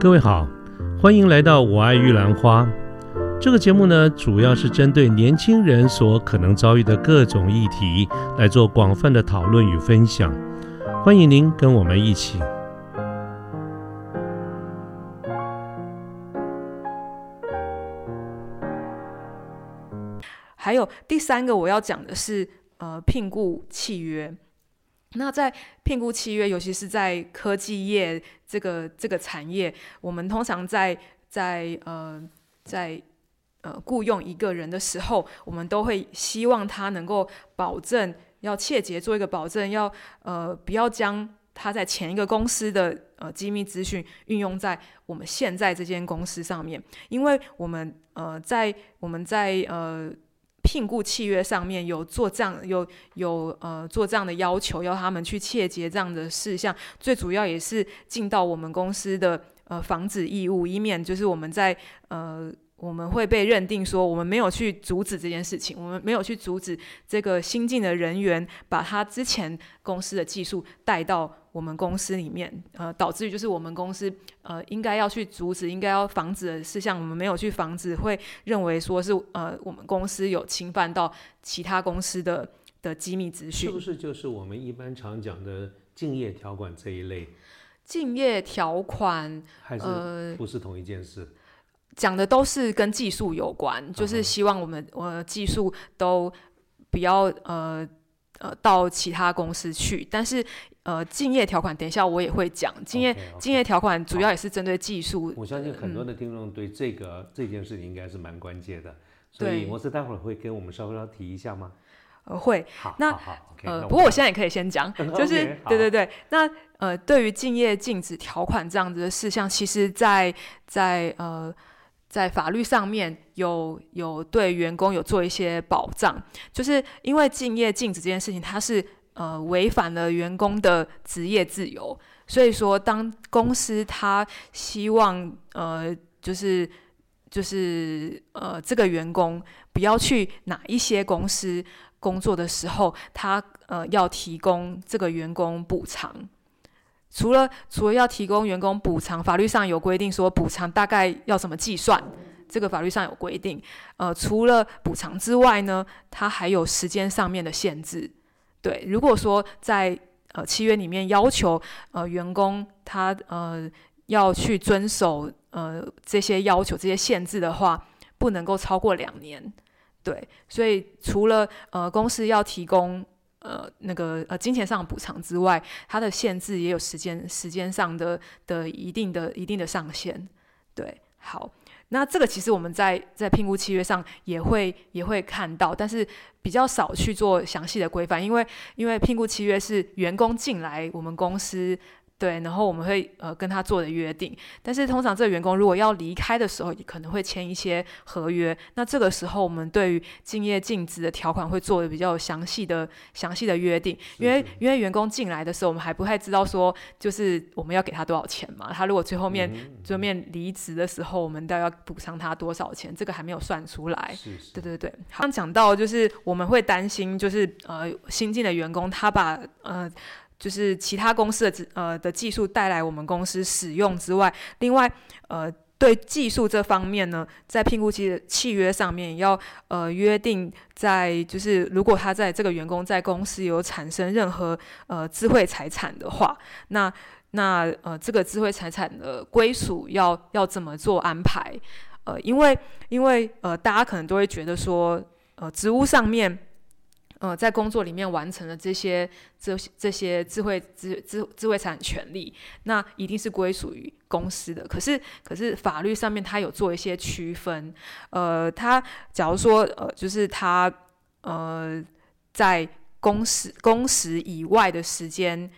各位好，欢迎来到《我爱玉兰花》这个节目呢，主要是针对年轻人所可能遭遇的各种议题来做广泛的讨论与分享。欢迎您跟我们一起。还有第三个我要讲的是，呃，聘雇契约。那在聘雇契约，尤其是在科技业这个这个产业，我们通常在在呃在呃雇佣一个人的时候，我们都会希望他能够保证，要切结做一个保证，要呃不要将他在前一个公司的呃机密资讯运用在我们现在这间公司上面，因为我们呃在我们在呃。聘雇契约上面有做这样有有呃做这样的要求，要他们去切结这样的事项，最主要也是尽到我们公司的呃防止义务，以免就是我们在呃。我们会被认定说，我们没有去阻止这件事情，我们没有去阻止这个新进的人员把他之前公司的技术带到我们公司里面，呃，导致于就是我们公司呃应该要去阻止、应该要防止的事项，我们没有去防止，会认为说是呃我们公司有侵犯到其他公司的的机密资讯，是不是就是我们一般常讲的竞业条款这一类？竞业条款还是不是同一件事？讲的都是跟技术有关，就是希望我们呃技术都不要呃呃到其他公司去。但是呃，竞业条款，等一下我也会讲。竞业竞业条款主要也是针对技术。我相信很多的听众对这个这件事情应该是蛮关键的，所以摩斯待会儿会跟我们稍微要提一下吗？呃，会。好，那呃，不过我现在也可以先讲，就是对对对。那呃，对于竞业禁止条款这样子的事项，其实，在在呃。在法律上面有有对员工有做一些保障，就是因为敬业禁止这件事情，它是呃违反了员工的职业自由，所以说当公司他希望呃就是就是呃这个员工不要去哪一些公司工作的时候，他呃要提供这个员工补偿。除了除了要提供员工补偿，法律上有规定说补偿大概要怎么计算，这个法律上有规定。呃，除了补偿之外呢，它还有时间上面的限制。对，如果说在呃契约里面要求呃员工他呃要去遵守呃这些要求这些限制的话，不能够超过两年。对，所以除了呃公司要提供。呃，那个呃，金钱上的补偿之外，它的限制也有时间时间上的的一定的一定的上限。对，好，那这个其实我们在在评估契约上也会也会看到，但是比较少去做详细的规范，因为因为评估契约是员工进来我们公司。对，然后我们会呃跟他做的约定，但是通常这个员工如果要离开的时候，可能会签一些合约。那这个时候，我们对于敬业禁止的条款会做的比较详细的详细的约定，因为因为员工进来的时候，我们还不太知道说就是我们要给他多少钱嘛。他如果最后面最后面离职的时候，我们都要补偿他多少钱，这个还没有算出来。对对对，刚讲到就是我们会担心，就是呃新进的员工他把呃。就是其他公司的呃的技术带来我们公司使用之外，另外呃对技术这方面呢，在聘雇期契约上面要呃约定，在就是如果他在这个员工在公司有产生任何呃智慧财产的话，那那呃这个智慧财产的归属要要怎么做安排？呃，因为因为呃大家可能都会觉得说呃职务上面。呃，在工作里面完成了这些这些这些智慧智智智慧财产权利，那一定是归属于公司的。可是可是法律上面它有做一些区分，呃，它假如说呃，就是它呃在工时工时以外的时间，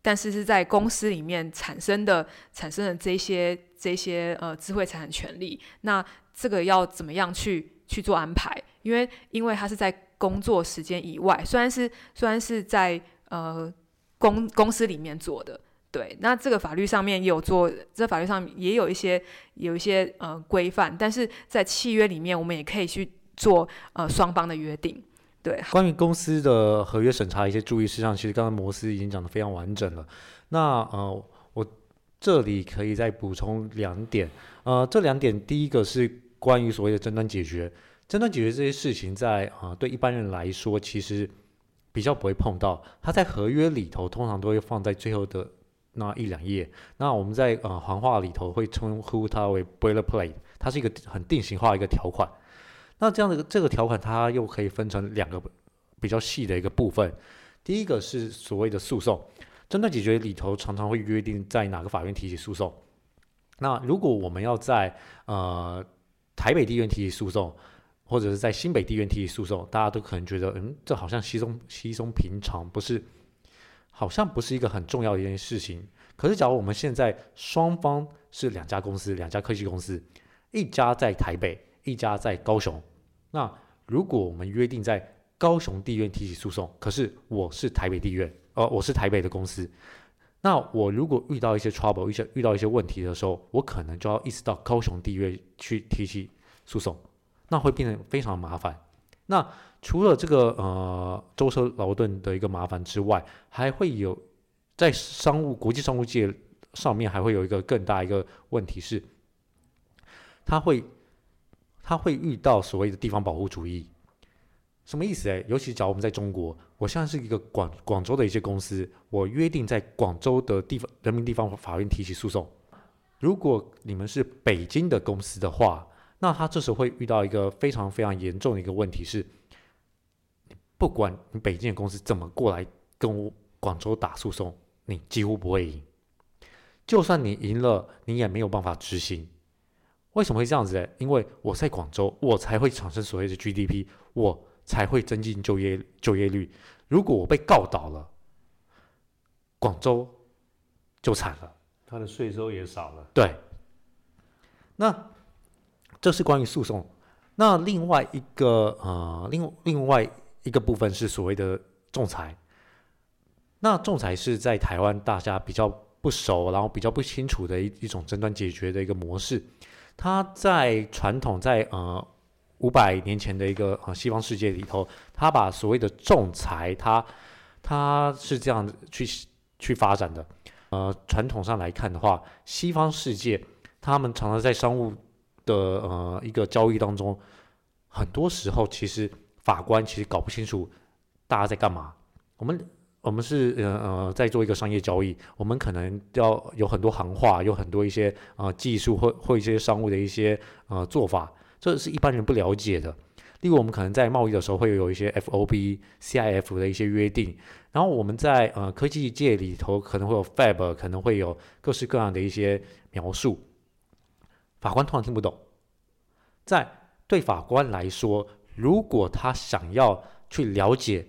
但是是在公司里面产生的产生的这些这些呃智慧财产权利，那这个要怎么样去去做安排？因为因为它是在工作时间以外，虽然是虽然是在呃公公司里面做的，对，那这个法律上面也有做，这法律上也有一些有一些呃规范，但是在契约里面，我们也可以去做呃双方的约定。对，关于公司的合约审查一些注意事项，其实刚刚摩斯已经讲的非常完整了。那呃，我这里可以再补充两点，呃，这两点第一个是关于所谓的争端解决，争端解决这些事情在啊、对一般人来说其实比较不会碰到，它在合约里头通常都会放在最后的那一两页，那我们在呃行话里头会称呼它为 boilerplate，它是一个很定型化的一个条款。那这样的这个条款它又可以分成两个比较细的一个部分，第一个是所谓的诉讼。争端解决里头常常会约定在哪个法院提起诉讼。那如果我们要在呃台北地院提起诉讼，或者是在新北地院提起诉讼，大家都可能觉得，嗯，这好像稀松稀松平常，不是，好像不是一个很重要的一件事情。可是，假如我们现在双方是两家公司，两家科技公司，一家在台北，一家在高雄，那如果我们约定在高雄地院提起诉讼，可是我是台北地院。呃，我是台北的公司，那我如果遇到一些 trouble，一些遇到一些问题的时候，我可能就要一直到高雄地院去提起诉讼，那会变得非常麻烦。那除了这个呃舟车劳顿的一个麻烦之外，还会有在商务国际商务界上面还会有一个更大一个问题是，他会他会遇到所谓的地方保护主义。什么意思？哎，尤其假如我们在中国，我现在是一个广广州的一些公司，我约定在广州的地方人民地方法院提起诉讼。如果你们是北京的公司的话，那他这时候会遇到一个非常非常严重的一个问题是，不管你北京的公司怎么过来跟我广州打诉讼，你几乎不会赢。就算你赢了，你也没有办法执行。为什么会这样子呢？因为我在广州，我才会产生所谓的 GDP，我。才会增进就业就业率。如果我被告倒了，广州就惨了，他的税收也少了。对，那这是关于诉讼。那另外一个呃，另另外一个部分是所谓的仲裁。那仲裁是在台湾大家比较不熟，然后比较不清楚的一一种争端解决的一个模式。它在传统在呃。五百年前的一个呃西方世界里头，它把所谓的仲裁，它它是这样去去发展的。呃，传统上来看的话，西方世界他们常常在商务的呃一个交易当中，很多时候其实法官其实搞不清楚大家在干嘛。我们我们是呃呃在做一个商业交易，我们可能要有很多行话，有很多一些呃技术或或一些商务的一些呃做法。这是一般人不了解的。例如，我们可能在贸易的时候会有一些 FOB、CIF 的一些约定，然后我们在呃科技界里头可能会有 FAB，可能会有各式各样的一些描述。法官通常听不懂。在对法官来说，如果他想要去了解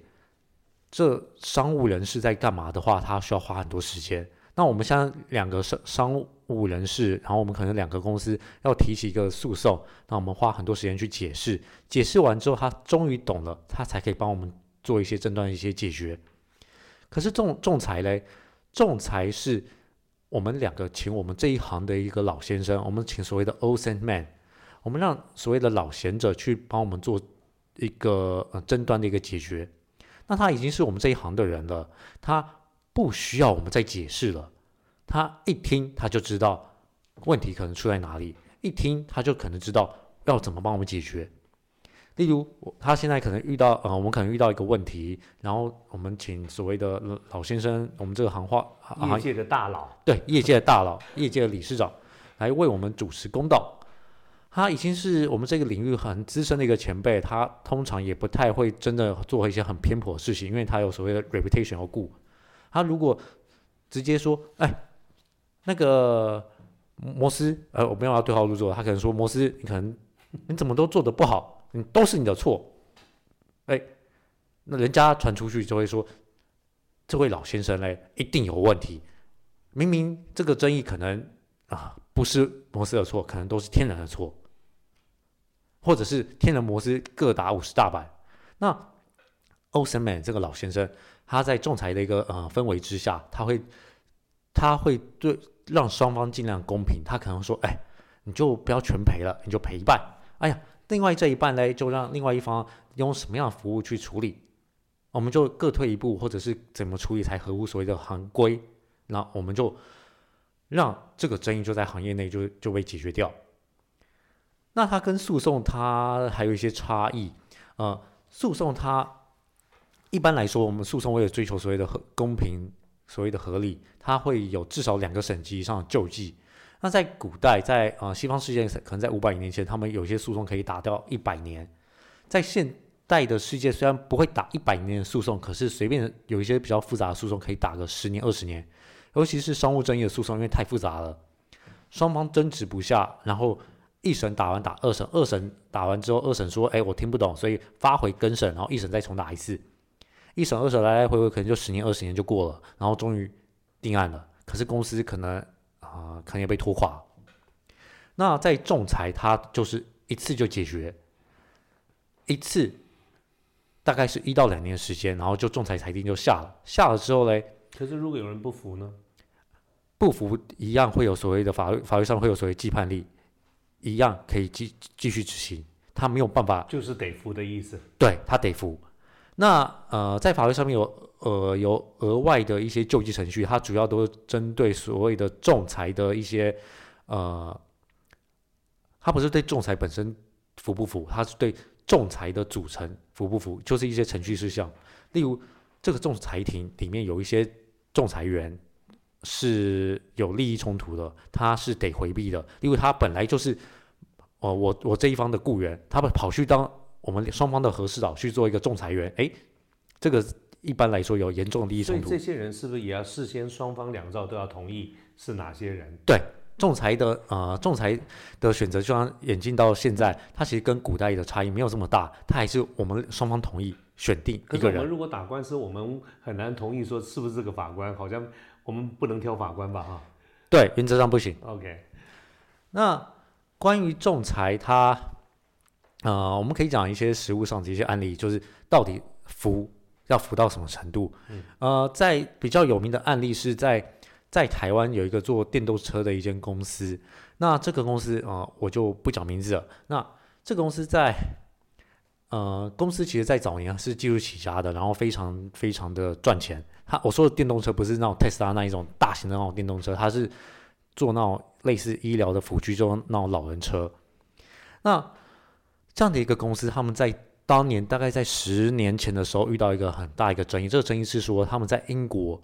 这商务人士在干嘛的话，他需要花很多时间。那我们像两个商商务人士，然后我们可能两个公司要提起一个诉讼，那我们花很多时间去解释，解释完之后他终于懂了，他才可以帮我们做一些争端一些解决。可是仲仲裁嘞，仲裁是我们两个请我们这一行的一个老先生，我们请所谓的 old man，我们让所谓的老贤者去帮我们做一个呃争端的一个解决。那他已经是我们这一行的人了，他。不需要我们再解释了，他一听他就知道问题可能出在哪里，一听他就可能知道要怎么帮我们解决。例如，他现在可能遇到呃，我们可能遇到一个问题，然后我们请所谓的老先生，我们这个行话业界的大佬，对业界的大佬、业界的理事长来为我们主持公道。他已经是我们这个领域很资深的一个前辈，他通常也不太会真的做一些很偏颇的事情，因为他有所谓的 reputation 要顾。他如果直接说：“哎，那个摩斯，呃，我没有要对号入座。”他可能说：“摩斯，你可能你怎么都做的不好，你都是你的错。”哎，那人家传出去就会说：“这位老先生嘞，一定有问题。明明这个争议可能啊不是摩斯的错，可能都是天然的错，或者是天然摩斯各打五十大板。”那欧森曼这个老先生。他在仲裁的一个呃氛围之下，他会他会对让双方尽量公平。他可能说：“哎，你就不要全赔了，你就赔一半。哎呀，另外这一半呢，就让另外一方用什么样的服务去处理，我们就各退一步，或者是怎么处理才合乎所谓的行规。那我们就让这个争议就在行业内就就被解决掉。那它跟诉讼它还有一些差异，呃，诉讼它一般来说，我们诉讼为了追求所谓的合公平、所谓的合理，它会有至少两个省级以上的救济。那在古代，在呃西方世界，可能在五百年前，他们有些诉讼可以打掉一百年。在现代的世界，虽然不会打一百年的诉讼，可是随便有一些比较复杂的诉讼可以打个十年、二十年。尤其是商务争议的诉讼，因为太复杂了，双方争执不下，然后一审打完打二审，二审打完之后，二审说：“哎，我听不懂，所以发回更审，然后一审再重打一次。”一审、二审来来回回，可能就十年、二十年就过了，然后终于定案了。可是公司可能。啊，可能也被拖垮。那在仲裁，它就是一次就解决，一次大概是一到两年时间，然后就仲裁裁定就下了。下了之后嘞，可是如果有人不服呢？不服一样会有所谓的法律法律上会有所谓既判力，一样可以继继续执行。他没有办法，就是得服的意思。对他得服。那呃，在法律上面有呃有额外的一些救济程序，它主要都是针对所谓的仲裁的一些呃，它不是对仲裁本身服不服，它是对仲裁的组成服不服，就是一些程序事项。例如，这个仲裁庭里面有一些仲裁员是有利益冲突的，他是得回避的，因为他本来就是哦，我我这一方的雇员，他们跑去当。我们双方的和事佬去做一个仲裁员，哎，这个一般来说有严重的利益冲突。所以这些人是不是也要事先双方两造都要同意是哪些人？对，仲裁的呃，仲裁的选择，就像演进到现在，它其实跟古代的差异没有这么大，它还是我们双方同意选定一个人。我们如果打官司，我们很难同意说是不是这个法官，好像我们不能挑法官吧？哈，对，原则上不行。OK，那关于仲裁，它。呃，我们可以讲一些实物上的一些案例，就是到底服要服到什么程度？呃，在比较有名的案例是在在台湾有一个做电动车的一间公司，那这个公司啊，我就不讲名字了。那这个公司在呃，公司其实在早年是技术起家的，然后非常非常的赚钱。他我说的电动车不是那种特斯拉那一种大型的那种电动车，它是做那种类似医疗的辅具，就那种老人车。那这样的一个公司，他们在当年大概在十年前的时候遇到一个很大一个争议。这个争议是说，他们在英国，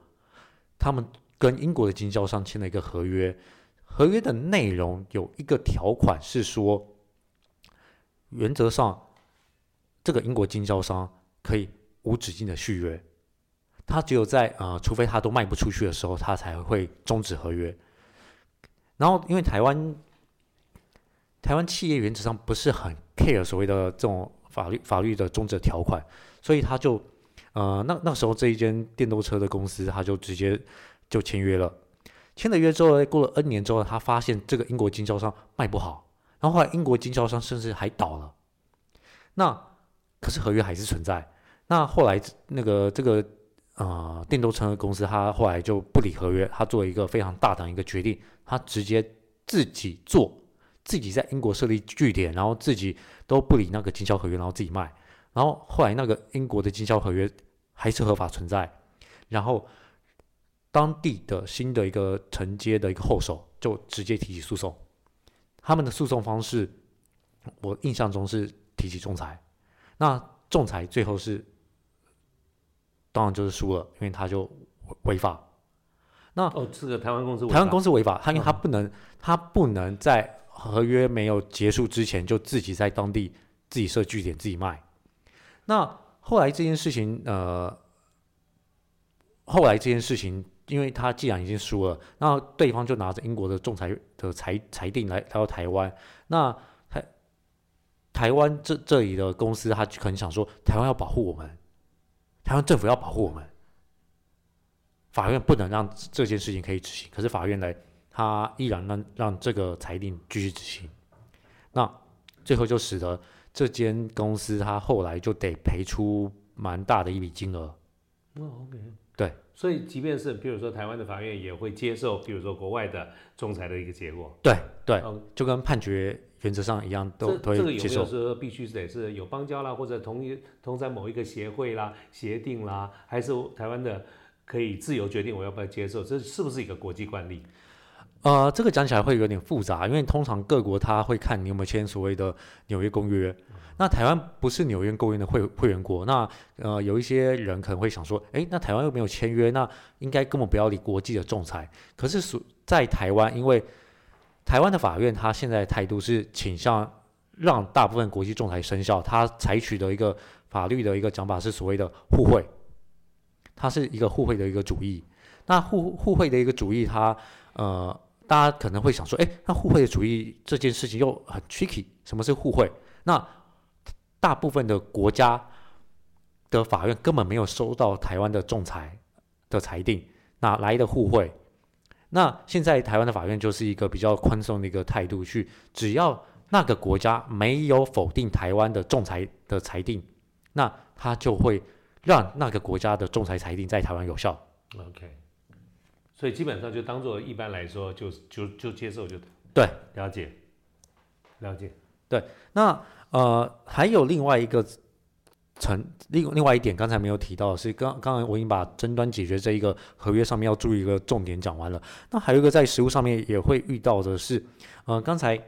他们跟英国的经销商签了一个合约，合约的内容有一个条款是说，原则上这个英国经销商可以无止境的续约，他只有在呃，除非他都卖不出去的时候，他才会终止合约。然后，因为台湾台湾企业原则上不是很。Care 所谓的这种法律法律的终止条款，所以他就，呃，那那时候这一间电动车的公司，他就直接就签约了。签了约之后，过了 N 年之后，他发现这个英国经销商卖不好，然后后来英国经销商甚至还倒了。那可是合约还是存在。那后来那个这个呃电动车公司，他后来就不理合约，他做一个非常大胆一个决定，他直接自己做。自己在英国设立据点，然后自己都不理那个经销合约，然后自己卖。然后后来那个英国的经销合约还是合法存在。然后当地的新的一个承接的一个后手就直接提起诉讼。他们的诉讼方式，我印象中是提起仲裁。那仲裁最后是当然就是输了，因为他就违法。那哦，这个台湾公司台湾公司违法，他因为他不能，他不能在。合约没有结束之前，就自己在当地自己设据点，自己卖。那后来这件事情，呃，后来这件事情，因为他既然已经输了，那对方就拿着英国的仲裁的裁裁定来来到台湾。那台台湾这这里的公司，他可能想说，台湾要保护我们，台湾政府要保护我们，法院不能让这件事情可以执行。可是法院来。他依然让让这个裁定继续执行，那最后就使得这间公司他后来就得赔出蛮大的一笔金额。哦，OK，对，所以即便是比如说台湾的法院也会接受，比如说国外的仲裁的一个结果。对对，就跟判决原则上一样，都都会接受。这个有没有说必须得是有邦交啦，或者同一同在某一个协会啦、协定啦，还是台湾的可以自由决定我要不要接受？这是不是一个国际惯例？呃，这个讲起来会有点复杂，因为通常各国他会看你有没有签所谓的纽约公约。那台湾不是纽约公约的会会员国，那呃有一些人可能会想说，诶，那台湾又没有签约，那应该根本不要理国际的仲裁。可是属在台湾，因为台湾的法院他现在的态度是倾向让大部分国际仲裁生效，他采取的一个法律的一个讲法是所谓的互惠，它是一个互惠的一个主义。那互互惠的一个主义，它呃。大家可能会想说，哎，那互惠主义这件事情又很 tricky。什么是互惠？那大部分的国家的法院根本没有收到台湾的仲裁的裁定，哪来的互惠？那现在台湾的法院就是一个比较宽松的一个态度，去只要那个国家没有否定台湾的仲裁的裁定，那他就会让那个国家的仲裁裁定在台湾有效。OK。所以基本上就当做一般来说，就就就接受就对，了解，了解，对。那呃，还有另外一个层，另另外一点，刚才没有提到的是，刚刚才我已经把争端解决这一个合约上面要注意一个重点讲完了。那还有一个在实物上面也会遇到的是，呃，刚才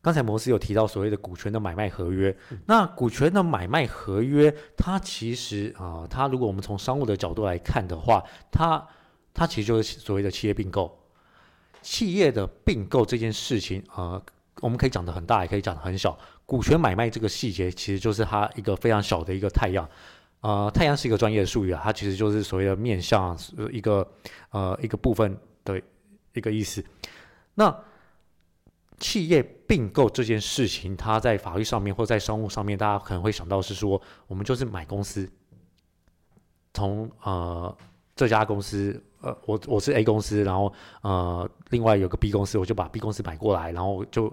刚才摩斯有提到所谓的股权的买卖合约。那股权的买卖合约，它其实啊，它如果我们从商务的角度来看的话，它它其实就是所谓的企业并购，企业的并购这件事情，呃，我们可以讲的很大，也可以讲的很小。股权买卖这个细节，其实就是它一个非常小的一个太阳。呃，太阳是一个专业的术语啊，它其实就是所谓的面向一个呃一个部分的一个意思。那企业并购这件事情，它在法律上面或在商务上面，大家可能会想到是说，我们就是买公司，从呃这家公司。呃，我我是 A 公司，然后呃，另外有个 B 公司，我就把 B 公司买过来，然后就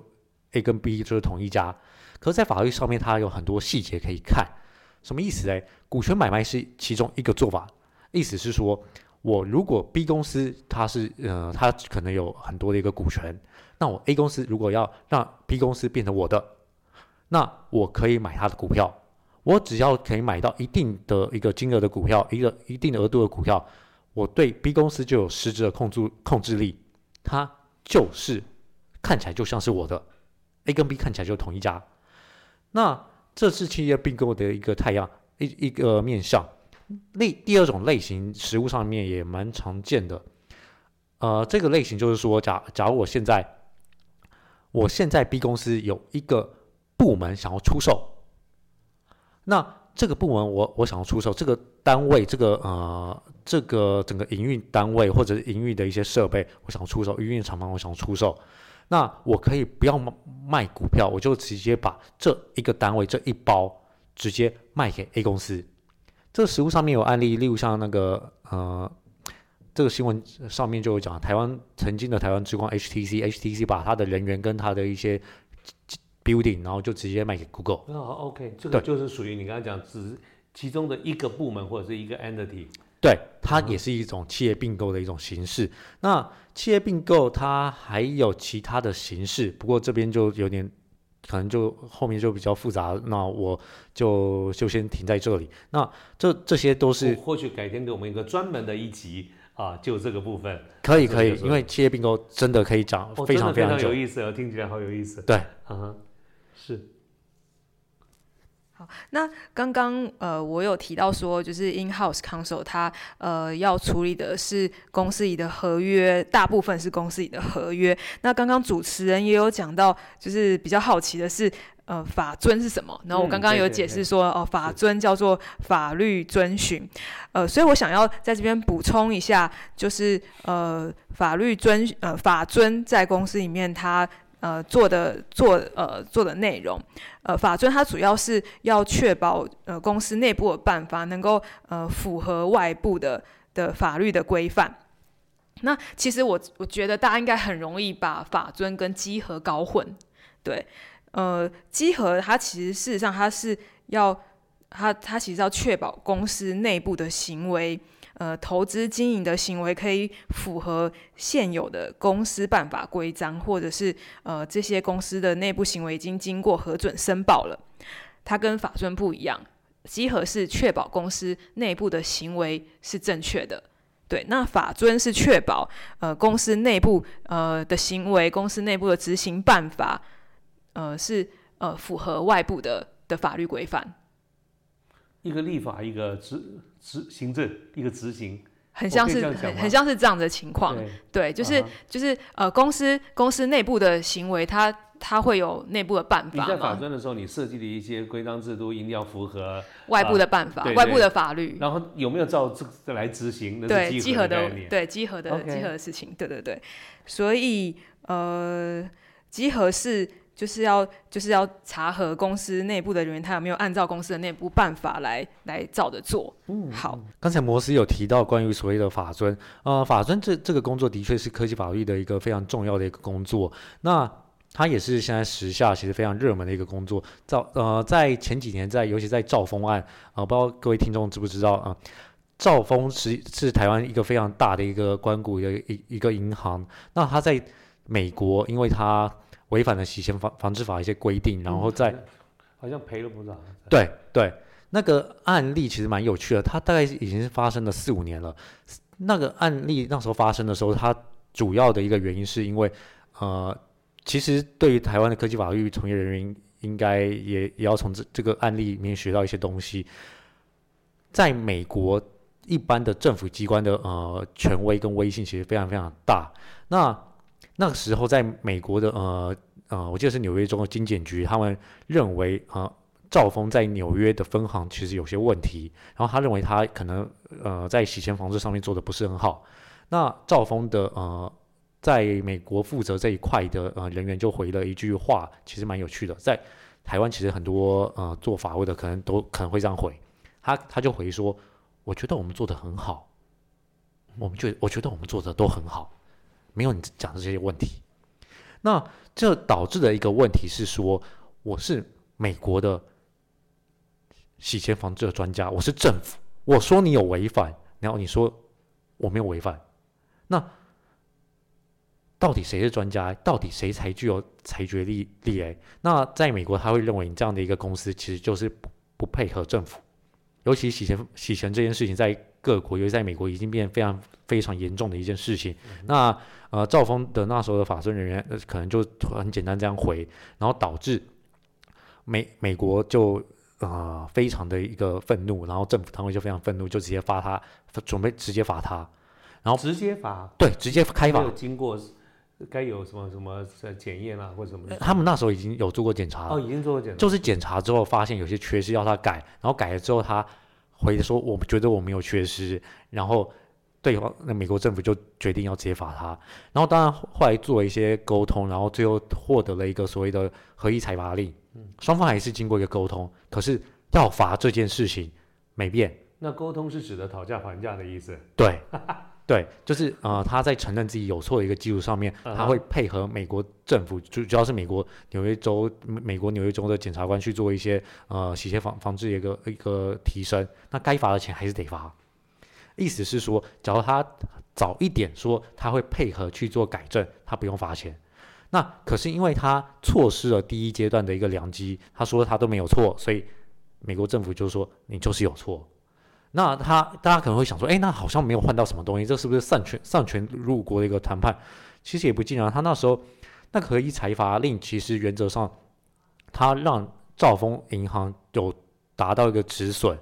A 跟 B 就是同一家。可是，在法律上面，它有很多细节可以看。什么意思嘞？股权买卖是其中一个做法，意思是说，我如果 B 公司它是呃，它可能有很多的一个股权，那我 A 公司如果要让 B 公司变成我的，那我可以买它的股票，我只要可以买到一定的一个金额的股票，一个一定额度的股票。我对 B 公司就有实质的控制控制力，它就是看起来就像是我的 A 跟 B 看起来就同一家，那这是企业并购的一个太阳一一个面向。类第二种类型，实物上面也蛮常见的。呃，这个类型就是说，假假如我现在我现在 B 公司有一个部门想要出售，那这个部门我我想要出售这个单位，这个呃。这个整个营运单位或者是营运的一些设备，我想出售；营运厂房我想出售，那我可以不要卖股票，我就直接把这一个单位这一包直接卖给 A 公司。这个实物上面有案例，例如像那个呃，这个新闻上面就有讲，台湾曾经的台湾之光 HTC，HTC 把它的人员跟它的一些 building，然后就直接卖给 Google。那 OK，这个就是属于你刚才讲只其中的一个部门或者是一个 entity。对，它也是一种企业并购的一种形式。那企业并购它还有其他的形式，不过这边就有点可能就后面就比较复杂，那我就就先停在这里。那这这些都是或许改天给我们一个专门的一集啊，就这个部分可以可以，因为企业并购真的可以讲非常非常有意思，听起来好有意思。对，嗯，是。好，那刚刚呃，我有提到说，就是 in house counsel 他呃要处理的是公司里的合约，大部分是公司里的合约。那刚刚主持人也有讲到，就是比较好奇的是，呃，法尊是什么？然后我刚刚有解释说，哦，法尊叫做法律遵循。呃，所以我想要在这边补充一下，就是呃，法律遵呃法尊在公司里面它。呃，做的做呃做的内容，呃，法尊它主要是要确保呃公司内部的办法能够呃符合外部的的法律的规范。那其实我我觉得大家应该很容易把法尊跟稽核搞混，对，呃，稽核它其实事实上它是要它它其实要确保公司内部的行为。呃，投资经营的行为可以符合现有的公司办法规章，或者是呃这些公司的内部行为已经经过核准申报了。它跟法尊不一样，稽核是确保公司内部的行为是正确的，对，那法遵是确保呃公司内部呃的行为，公司内部的执行办法，呃是呃符合外部的的法律规范。一个立法，一个执执行政，一个执行，很像是很很像是这样的情况。对，就是就是呃公司公司内部的行为，它它会有内部的办法。你在法专的时候，你设计的一些规章制度，一定要符合外部的办法、外部的法律。然后有没有照这来执行？对，集合的对集合的集合的事情，对对对。所以呃，集合是。就是要就是要查核公司内部的人员，他有没有按照公司的内部办法来来照着做。嗯，好。刚才摩斯有提到关于所谓的法尊，呃，法尊这这个工作的确是科技法律的一个非常重要的一个工作。那它也是现在时下其实非常热门的一个工作。赵呃，在前几年，在尤其在兆丰案啊，不知道各位听众知不知道啊？兆丰是是台湾一个非常大的一个关谷的一一个银行。那它在美国，因为它违反了洗钱防防治法一些规定，然后再好像赔了不少。对对，那个案例其实蛮有趣的，它大概已经是发生了四五年了。那个案例那时候发生的时候，它主要的一个原因是因为，呃，其实对于台湾的科技法律从业人员，应该也也要从这这个案例里面学到一些东西。在美国，一般的政府机关的呃权威跟威信其实非常非常大。那那个时候，在美国的呃呃，我记得是纽约州的金检局，他们认为啊，兆丰在纽约的分行其实有些问题，然后他认为他可能呃在洗钱防治上面做的不是很好。那兆丰的呃，在美国负责这一块的呃人员就回了一句话，其实蛮有趣的，在台湾其实很多呃做法务的可能都可能会这样回，他他就回说，我觉得我们做的很好，我们觉我觉得我们做的都很好。没有你讲的这些问题，那这导致的一个问题是说，我是美国的洗钱防治的专家，我是政府，我说你有违反，然后你说我没有违反，那到底谁是专家？到底谁才具有裁决力力？哎，那在美国他会认为你这样的一个公司其实就是不不配合政府，尤其洗钱洗钱这件事情在各国，尤其在美国已经变非常非常严重的一件事情，那。呃，赵峰的那时候的法政人员，呃，可能就很简单这样回，然后导致美美国就啊非常的一个愤怒，然后政府单位就非常愤怒，就直接发他，准备直接罚他，然后直接罚，对，直接开罚，经过该有什么什么检验啊或者什么？他们那时候已经有做过检查，哦，已经做过检查，就是检查之后发现有些缺失要他改，然后改了之后他回说，我觉得我没有缺失，然后。对方那美国政府就决定要揭发他，然后当然后来做一些沟通，然后最后获得了一个所谓的合议裁罚令。嗯，双方还是经过一个沟通，可是要罚这件事情没变。那沟通是指的讨价还价的意思？对，对，就是呃他在承认自己有错的一个基础上面，他会配合美国政府，主主要是美国纽约州美国纽约州的检察官去做一些呃洗钱防防治一个一个提升。那该罚的钱还是得罚。意思是说，假如他早一点说他会配合去做改正，他不用罚钱。那可是因为他错失了第一阶段的一个良机，他说他都没有错，所以美国政府就说你就是有错。那他大家可能会想说，哎，那好像没有换到什么东西，这是不是丧权丧权入国的一个谈判？其实也不尽然。他那时候那可以财阀令，其实原则上他让兆丰银行有达到一个止损。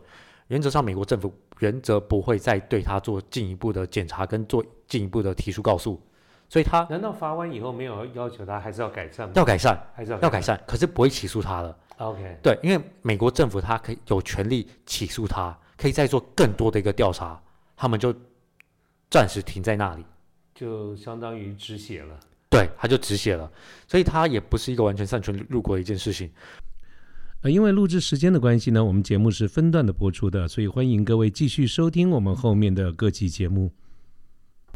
原则上，美国政府。原则不会再对他做进一步的检查跟做进一步的提出告诉，所以他难道罚完以后没有要求他还是要改善吗？要改善，还是要要改善？可是不会起诉他了。OK，对，因为美国政府他可以有权利起诉他，可以再做更多的一个调查，他们就暂时停在那里，就相当于止血了。对，他就止血了，所以他也不是一个完全擅权入国的一件事情。呃，因为录制时间的关系呢，我们节目是分段的播出的，所以欢迎各位继续收听我们后面的各期节目。